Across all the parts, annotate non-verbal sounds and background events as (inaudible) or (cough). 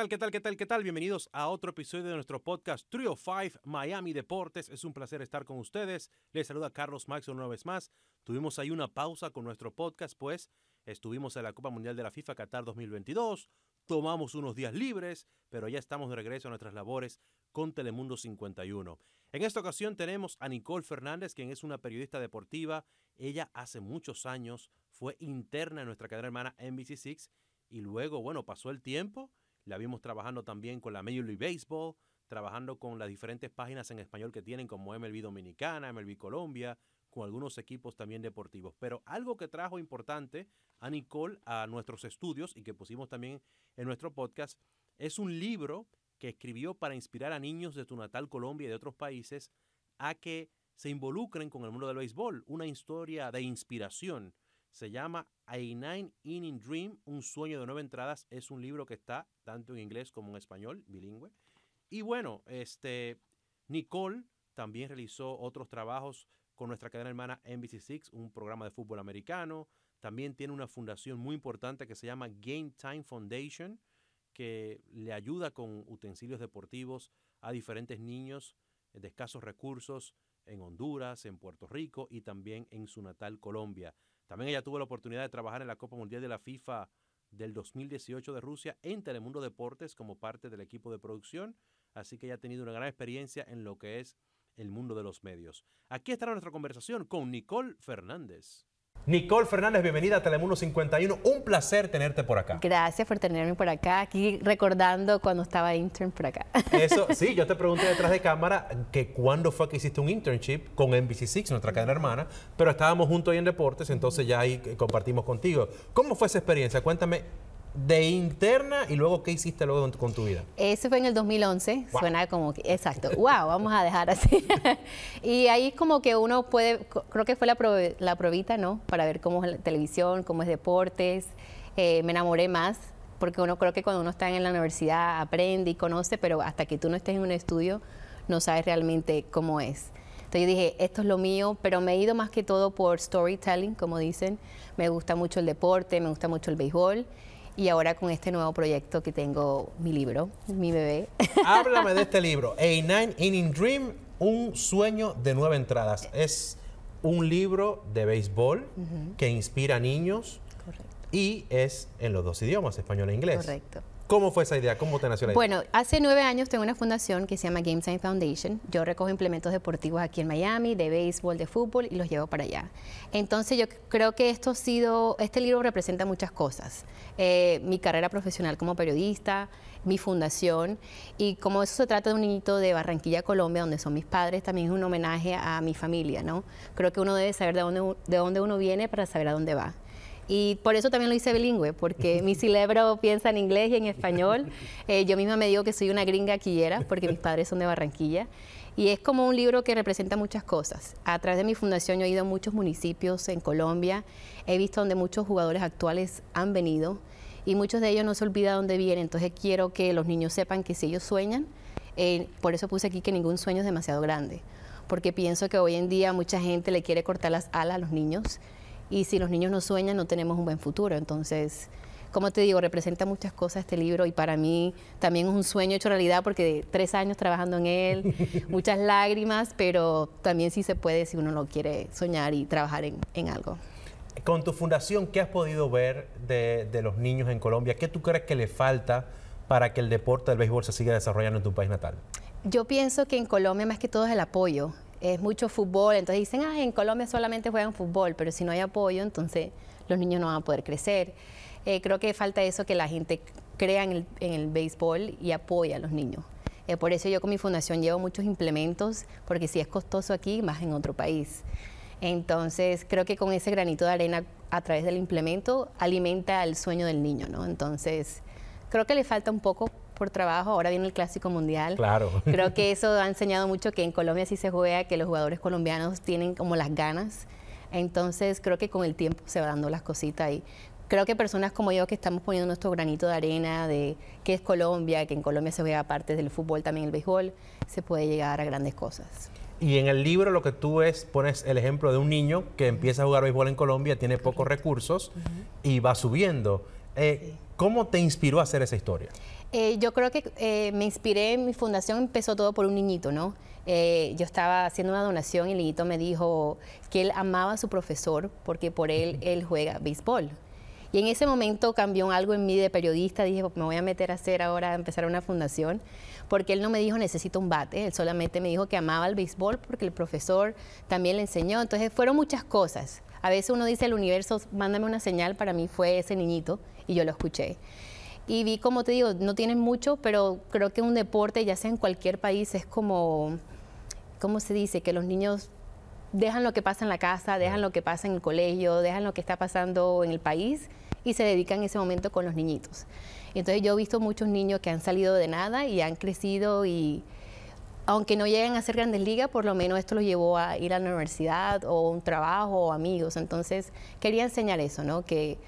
tal, qué tal, qué tal, qué tal? Bienvenidos a otro episodio de nuestro podcast Trio 5 Miami Deportes. Es un placer estar con ustedes. Les saluda Carlos Max una vez más. Tuvimos ahí una pausa con nuestro podcast, pues estuvimos en la Copa Mundial de la FIFA Qatar 2022. Tomamos unos días libres, pero ya estamos de regreso a nuestras labores con Telemundo 51. En esta ocasión tenemos a Nicole Fernández, quien es una periodista deportiva. Ella hace muchos años fue interna en nuestra cadena hermana NBC6 y luego, bueno, pasó el tiempo la vimos trabajando también con la Major League Baseball, trabajando con las diferentes páginas en español que tienen como MLB Dominicana, MLB Colombia, con algunos equipos también deportivos. Pero algo que trajo importante a Nicole a nuestros estudios y que pusimos también en nuestro podcast es un libro que escribió para inspirar a niños de tu natal Colombia y de otros países a que se involucren con el mundo del béisbol, una historia de inspiración. Se llama A Nine Inning Dream, un sueño de nueve entradas. Es un libro que está tanto en inglés como en español, bilingüe. Y bueno, este, Nicole también realizó otros trabajos con nuestra cadena hermana NBC6, un programa de fútbol americano. También tiene una fundación muy importante que se llama Game Time Foundation, que le ayuda con utensilios deportivos a diferentes niños de escasos recursos en Honduras, en Puerto Rico y también en su natal Colombia. También ella tuvo la oportunidad de trabajar en la Copa Mundial de la FIFA del 2018 de Rusia en Telemundo Deportes como parte del equipo de producción, así que ella ha tenido una gran experiencia en lo que es el mundo de los medios. Aquí está nuestra conversación con Nicole Fernández. Nicole Fernández, bienvenida a Telemundo 51. Un placer tenerte por acá. Gracias por tenerme por acá, aquí recordando cuando estaba intern por acá. (laughs) Eso, sí, yo te pregunté detrás de cámara que cuándo fue que hiciste un internship con NBC6, nuestra cadena hermana, pero estábamos juntos ahí en deportes, entonces ya ahí compartimos contigo. ¿Cómo fue esa experiencia? Cuéntame de interna y luego qué hiciste luego con tu vida. Eso fue en el 2011, suena como que, exacto, wow, vamos a dejar así. (laughs) y ahí como que uno puede, creo que fue la, la probita, ¿no? Para ver cómo es la televisión, cómo es deportes, eh, me enamoré más, porque uno creo que cuando uno está en la universidad aprende y conoce, pero hasta que tú no estés en un estudio no sabes realmente cómo es. Entonces yo dije, esto es lo mío, pero me he ido más que todo por storytelling, como dicen. Me gusta mucho el deporte, me gusta mucho el béisbol y ahora con este nuevo proyecto que tengo, mi libro, mi bebé. (laughs) Háblame de este libro, A Nine Inning Dream, un sueño de nueve entradas. Es un libro de béisbol que inspira a niños y es en los dos idiomas, español e inglés. Correcto. ¿Cómo fue esa idea? ¿Cómo te nació? Bueno, hace nueve años tengo una fundación que se llama Game Time Foundation. Yo recojo implementos deportivos aquí en Miami, de béisbol, de fútbol, y los llevo para allá. Entonces yo creo que esto ha sido, este libro representa muchas cosas. Eh, mi carrera profesional como periodista, mi fundación, y como eso se trata de un niñito de Barranquilla, Colombia, donde son mis padres, también es un homenaje a mi familia, ¿no? Creo que uno debe saber de dónde, de dónde uno viene para saber a dónde va. Y por eso también lo hice bilingüe, porque (laughs) mi cerebro piensa en inglés y en español. (laughs) Eh, yo misma me digo que soy una gringa quillera, porque mis padres son de Barranquilla. Y es como un libro que representa muchas cosas. A través de mi fundación yo he ido a muchos municipios en Colombia, he visto donde muchos jugadores actuales han venido y muchos de ellos no se olvidan dónde vienen. Entonces quiero que los niños sepan que si ellos sueñan, eh, por eso puse aquí que ningún sueño es demasiado grande, porque pienso que hoy en día mucha gente le quiere cortar las alas a los niños y si los niños no sueñan no tenemos un buen futuro. Entonces, como te digo, representa muchas cosas este libro y para mí también es un sueño hecho realidad porque tres años trabajando en él, (laughs) muchas lágrimas, pero también sí se puede si uno lo quiere soñar y trabajar en, algo. Con tu fundación, ¿qué has podido ver de, de, los niños en Colombia? ¿Qué tú crees que le falta para que el deporte del béisbol se siga desarrollando en tu país natal? Yo pienso que en Colombia más que todo es el apoyo es mucho fútbol, entonces dicen, ah, en Colombia solamente juegan fútbol, pero si no hay apoyo, entonces los niños no van a poder crecer. Eh, creo que falta eso, que la gente crea en el, béisbol y apoya a los niños. Eh, por eso yo con mi fundación llevo muchos implementos, porque si es costoso aquí, más en otro país. Entonces, creo que con ese granito de arena a través del implemento alimenta el sueño del niño, ¿no? Entonces, creo que le falta un poco por trabajo, ahora viene el Clásico Mundial. Claro. Creo que (laughs) eso ha enseñado mucho que en Colombia sí se juega, que los jugadores colombianos tienen como las ganas. Entonces creo que con el tiempo se va dando las cositas y creo que personas como yo que estamos poniendo nuestro granito de arena de qué es Colombia, que en Colombia se juega aparte del fútbol, también el béisbol, se puede llegar a grandes cosas. Y en el libro lo que tú es, pones el ejemplo de un niño que empieza a jugar béisbol en Colombia, tiene pocos recursos y va subiendo. Eh, ¿Cómo te inspiró a hacer esa historia? Eh, yo creo que eh, me inspiré, mi fundación empezó todo por un niñito, ¿no? Eh, yo estaba haciendo una donación y el niñito me dijo que él amaba a su profesor porque por él él juega béisbol. Y en ese momento cambió algo en mí de periodista, dije, me voy a meter a hacer ahora, a empezar una fundación, porque él no me dijo necesito un bate, él solamente me dijo que amaba el béisbol porque el profesor también le enseñó. Entonces fueron muchas cosas. A veces uno dice el universo, mándame una señal, para mí fue ese niñito y yo lo escuché. Y vi, como te digo, no tienen mucho, pero creo que un deporte, ya sea en cualquier país, es como, ¿cómo se dice? Que los niños dejan lo que pasa en la casa, dejan lo que pasa en el colegio, dejan lo que está pasando en el país y se dedican ese momento con los niñitos. Entonces yo he visto muchos niños que han salido de nada y han crecido y aunque no lleguen a ser grandes ligas, por lo menos esto los llevó a ir a la universidad o un trabajo o amigos. Entonces quería enseñar eso, ¿no? Que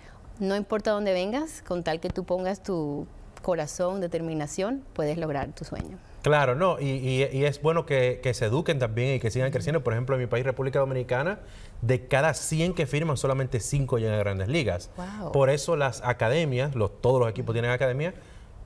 no importa dónde vengas, con tal que tú pongas tu corazón, determinación, puedes lograr tu sueño. Claro, no, y, es bueno que, se eduquen también y que sigan creciendo. Por ejemplo, en mi país, República Dominicana, de cada 100 que firman, solamente 5 llegan a grandes ligas. Por eso las academias, los, todos los equipos tienen academia,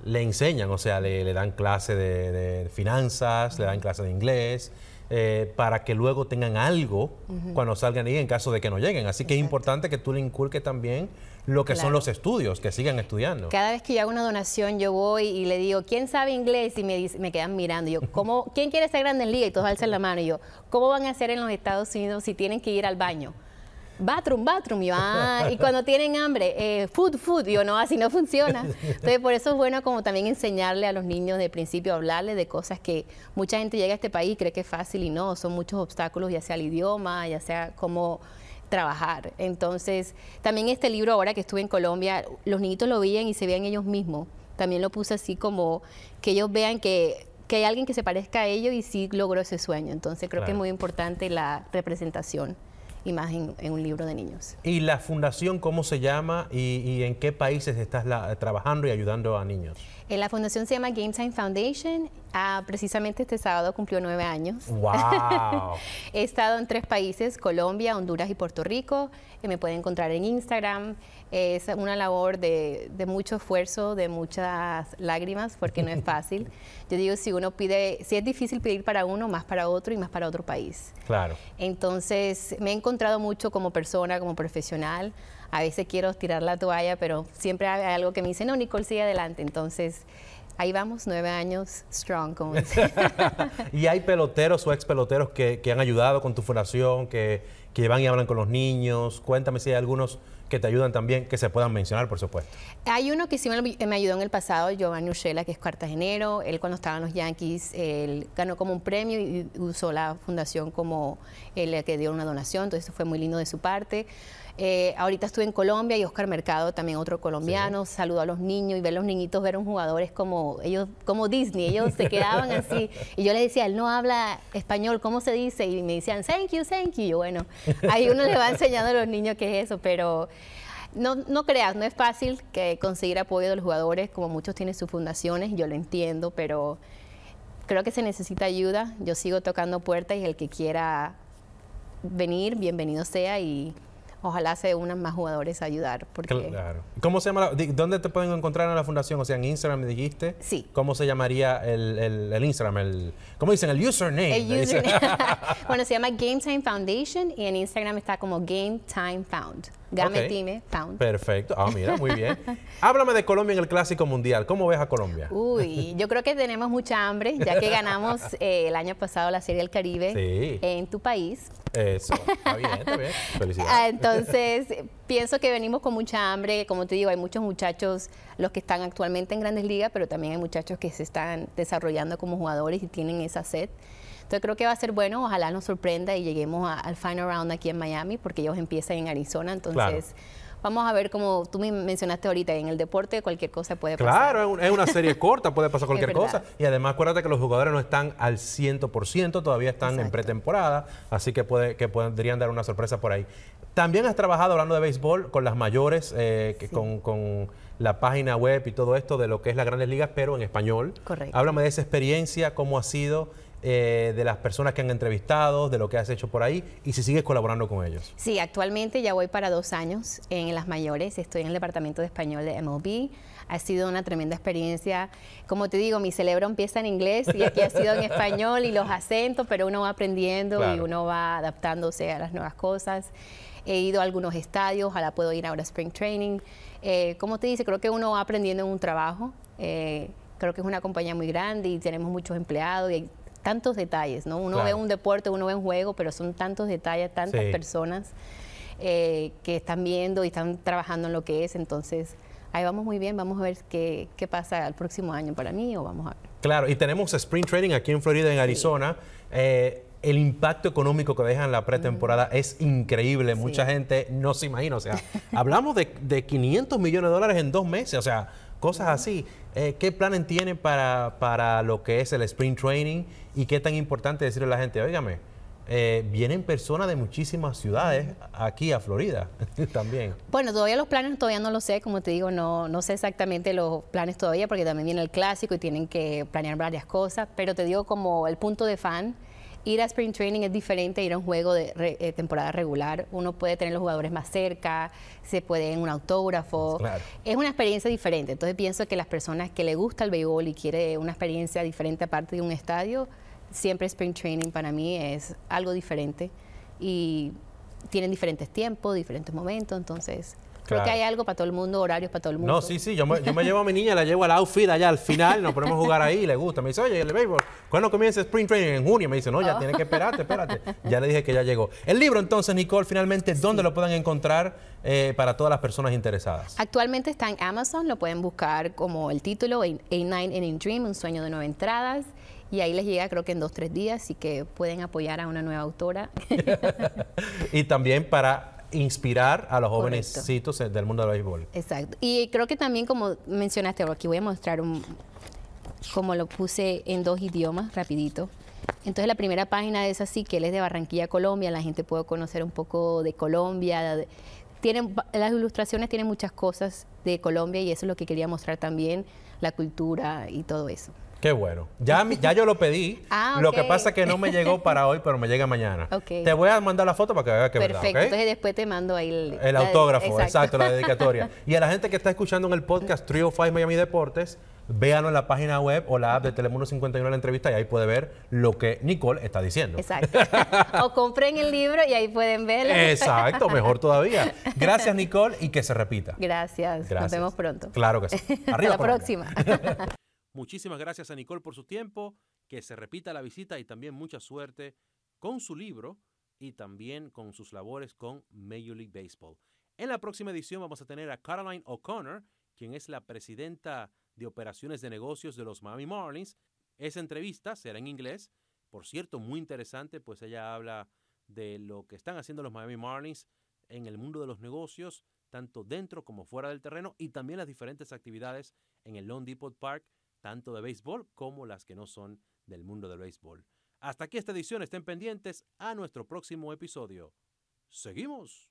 le enseñan, o sea, le, dan clase de, finanzas, le dan clase de inglés, eh, para que luego tengan algo cuando salgan ahí en caso de que no lleguen. Así que es importante que tú le inculques también lo que son los estudios, que sigan estudiando. Cada vez que yo hago una donación, yo voy y le digo, ¿quién sabe inglés? Y me, me quedan mirando. yo, (laughs) ¿cómo, ¿quién quiere ser grande en liga? Y todos alzan la mano. Y yo, ¿cómo van a hacer en los Estados Unidos si tienen que ir al baño? Bathroom, bathroom, y, ah, y cuando tienen hambre, eh, food, food, y yo no, así no funciona. Entonces, por eso es bueno como también enseñarle a los niños de principio, hablarle de cosas que mucha gente llega a este país y cree que es fácil y no, son muchos obstáculos, ya sea el idioma, ya sea cómo trabajar. Entonces, también este libro ahora que estuve en Colombia, los niñitos lo veían y se veían ellos mismos. También lo puse así como que ellos vean que que hay alguien que se parezca a ellos y sí logró ese sueño. Entonces creo que es muy importante la representación imagen en un libro de niños. ¿Y la fundación cómo se llama y, en qué países estás trabajando y ayudando a niños? Eh, la fundación se llama Game Time Foundation. Ah, precisamente este sábado cumplió nueve años. ¡Wow! (laughs) He estado en tres países, Colombia, Honduras y Puerto Rico. Eh, me pueden encontrar en Instagram. es una labor de, de, mucho esfuerzo, de muchas lágrimas, porque no es (laughs) fácil. Yo digo, si uno pide, si es difícil pedir para uno, más para otro y más para otro país. Claro. Entonces, me he encontrado mucho como persona, como profesional a veces quiero tirar la toalla, pero siempre hay algo que me dice, no, Nicole, sigue adelante. Entonces, ahí vamos, nueve años strong. Como (laughs) ¿Y hay peloteros o ex peloteros que, que han ayudado con tu fundación, que, que van y hablan con los niños? Cuéntame si hay algunos que te ayudan también, que se puedan mencionar, por supuesto. Hay uno que sí me, ayudó en el pasado, Giovanni Ushela, que es cartagenero. Él cuando estaba en los Yankees, él ganó como un premio y usó la fundación como el que dio una donación, entonces fue muy lindo de su parte. Eh, ahorita estuve en Colombia y Oscar Mercado, también otro colombiano, saludó a los niños y ver a los niñitos, ver a un jugador como ellos, como Disney, ellos se quedaban así. Y yo le decía, él no habla español, ¿cómo se dice? Y me decían, thank you, thank you. Y bueno, ahí uno le va enseñando a los niños qué es eso, pero no, no creas, no es fácil que conseguir apoyo de los jugadores, como muchos tienen sus fundaciones, yo lo entiendo, pero creo que se necesita ayuda. Yo sigo tocando puertas y el que quiera venir, bienvenido sea y ojalá se unan más jugadores a ayudar. Porque... Claro. ¿Cómo se llama? ¿Dónde te pueden encontrar en la fundación? O sea, en Instagram me dijiste. Sí. ¿Cómo se llamaría el, el, Instagram? El, ¿Cómo dicen? El username. El username. (laughs) bueno, se llama Game Time Foundation y en Instagram está como Game Time Found. Game Time Found. Perfecto. Ah, mira, muy bien. (laughs) Háblame de Colombia en el Clásico Mundial. ¿Cómo ves a Colombia? Uy, (laughs) yo creo que tenemos mucha hambre, ya que ganamos (laughs) eh, el año pasado la Serie del Caribe en tu país. Eso, está bien, está bien. Felicidades. Ah, entonces, pienso que venimos con mucha hambre. Como te digo, hay muchos muchachos, los que están actualmente en grandes ligas, pero también hay muchachos que se están desarrollando como jugadores y tienen esa sed. Entonces creo que va a ser bueno, ojalá nos sorprenda y lleguemos al final round aquí en Miami, porque ellos empiezan en Arizona, entonces... Vamos a ver como tú me mencionaste ahorita, en el deporte cualquier cosa puede pasar. Claro, es una serie (laughs) corta, puede pasar cualquier cosa. Y además acuérdate que los jugadores no están al 100%, todavía están en pretemporada, así que, puede, que podrían dar una sorpresa por ahí. También has trabajado hablando de béisbol con las mayores, eh, con, con, la página web y todo esto de lo que es las grandes ligas, pero en español. Correcto. Háblame de esa experiencia, cómo ha sido eh, de las personas que han entrevistado, de lo que has hecho por ahí y si sigues colaborando con ellos. Sí, actualmente ya voy para dos años en las mayores, estoy en el departamento de español de MLB. Ha sido una tremenda experiencia. Como te digo, mi cerebro empieza en inglés y aquí ha sido en español y los acentos, pero uno va aprendiendo y uno va adaptándose a las nuevas cosas. He ido a algunos estadios, ojalá puedo ir ahora a Spring Training. Eh, como te dice, creo que uno va aprendiendo en un trabajo. Eh, creo que es una compañía muy grande y tenemos muchos empleados y hay tantos detalles, ¿no? Uno ve un deporte, uno ve un juego, pero son tantos detalles, tantas personas eh, que están viendo y están trabajando en lo que es, entonces ahí vamos muy bien, vamos a ver qué, qué pasa el próximo año para mí o vamos a ver. Claro, y tenemos Spring Training aquí en Florida, en Arizona. Eh, el impacto económico que dejan la pretemporada es increíble. Mucha gente no se imagina. O sea, (laughs) hablamos de, de 500 millones de dólares en dos meses. O sea, cosas así. Eh, ¿Qué planes tienen para, para, lo que es el Spring Training y qué tan importante decirle a la gente, oígame, eh, vienen personas de muchísimas ciudades aquí a Florida (laughs) también. Bueno, todavía los planes todavía no lo sé, como te digo, no, no sé exactamente los planes todavía porque también viene el clásico y tienen que planear varias cosas, pero te digo como el punto de fan ir a Spring Training es diferente a ir a un juego de eh, temporada regular. Uno puede tener los jugadores más cerca, se puede en un autógrafo. Es una experiencia diferente. Entonces pienso que las personas que le gusta el béisbol y quiere una experiencia diferente aparte de un estadio, siempre Spring Training para mí es algo diferente y tienen diferentes tiempos, diferentes momentos, entonces Creo que hay algo para todo el mundo, horarios para todo el mundo. No, sí, sí. Yo me, yo me llevo a mi niña, la llevo al outfit allá al final, nos ponemos a jugar ahí le gusta. Me dice, oye, el béisbol, ¿cuándo comienza Spring Training? En junio. Me dice, no, ya oh. tienes que esperarte, espérate. Ya le dije que ya llegó. El libro, entonces, Nicole, finalmente, ¿dónde lo pueden encontrar eh, para todas las personas interesadas? Actualmente está en Amazon, lo pueden buscar como el título, A9 in Dream, un sueño de nueve entradas y ahí les llega creo que en dos, tres días, así que pueden apoyar a una nueva autora. (laughs) y también para inspirar a los jovencitos del mundo del béisbol. Exacto. Y creo que también, como mencionaste, aquí voy a mostrar un, como lo puse en dos idiomas, rapidito. Entonces la primera página es así, que él es de Barranquilla, Colombia, la gente puede conocer un poco de Colombia. tienen, las ilustraciones tienen muchas cosas de Colombia y eso es lo que quería mostrar también, la cultura y todo eso. Qué bueno. Ya, ya yo lo pedí. (laughs) Ah, lo que pasa es que no me llegó (laughs) para hoy, pero me llega mañana. Te voy a mandar la foto para que veas que Perfecto. Verdad, Entonces después te mando ahí el... El autógrafo, exacto. la dedicatoria. (laughs) y a la gente que está escuchando en el podcast Trio 5 Miami Deportes, véanlo en la página web o la app de Telemundo 51 la entrevista y ahí puede ver lo que Nicole está diciendo. Exacto. o compren el libro y ahí pueden verlo. Exacto, mejor todavía. Gracias Nicole y que se repita. Gracias. Nos vemos pronto. Claro que sí. Arriba Hasta la próxima. Muchísimas gracias a Nicole por su tiempo, que se repita la visita y también mucha suerte con su libro y también con sus labores con Major League Baseball. En la próxima edición vamos a tener a Caroline O'Connor, quien es la presidenta de operaciones de negocios de los Miami Marlins. Esa entrevista será en inglés, por cierto, muy interesante, pues ella habla de lo que están haciendo los Miami Marlins en el mundo de los negocios, tanto dentro como fuera del terreno, y también las diferentes actividades en el Lone Depot Park tanto de béisbol como las que no son del mundo del béisbol. Hasta aquí esta edición, estén pendientes a nuestro próximo episodio. ¡Seguimos!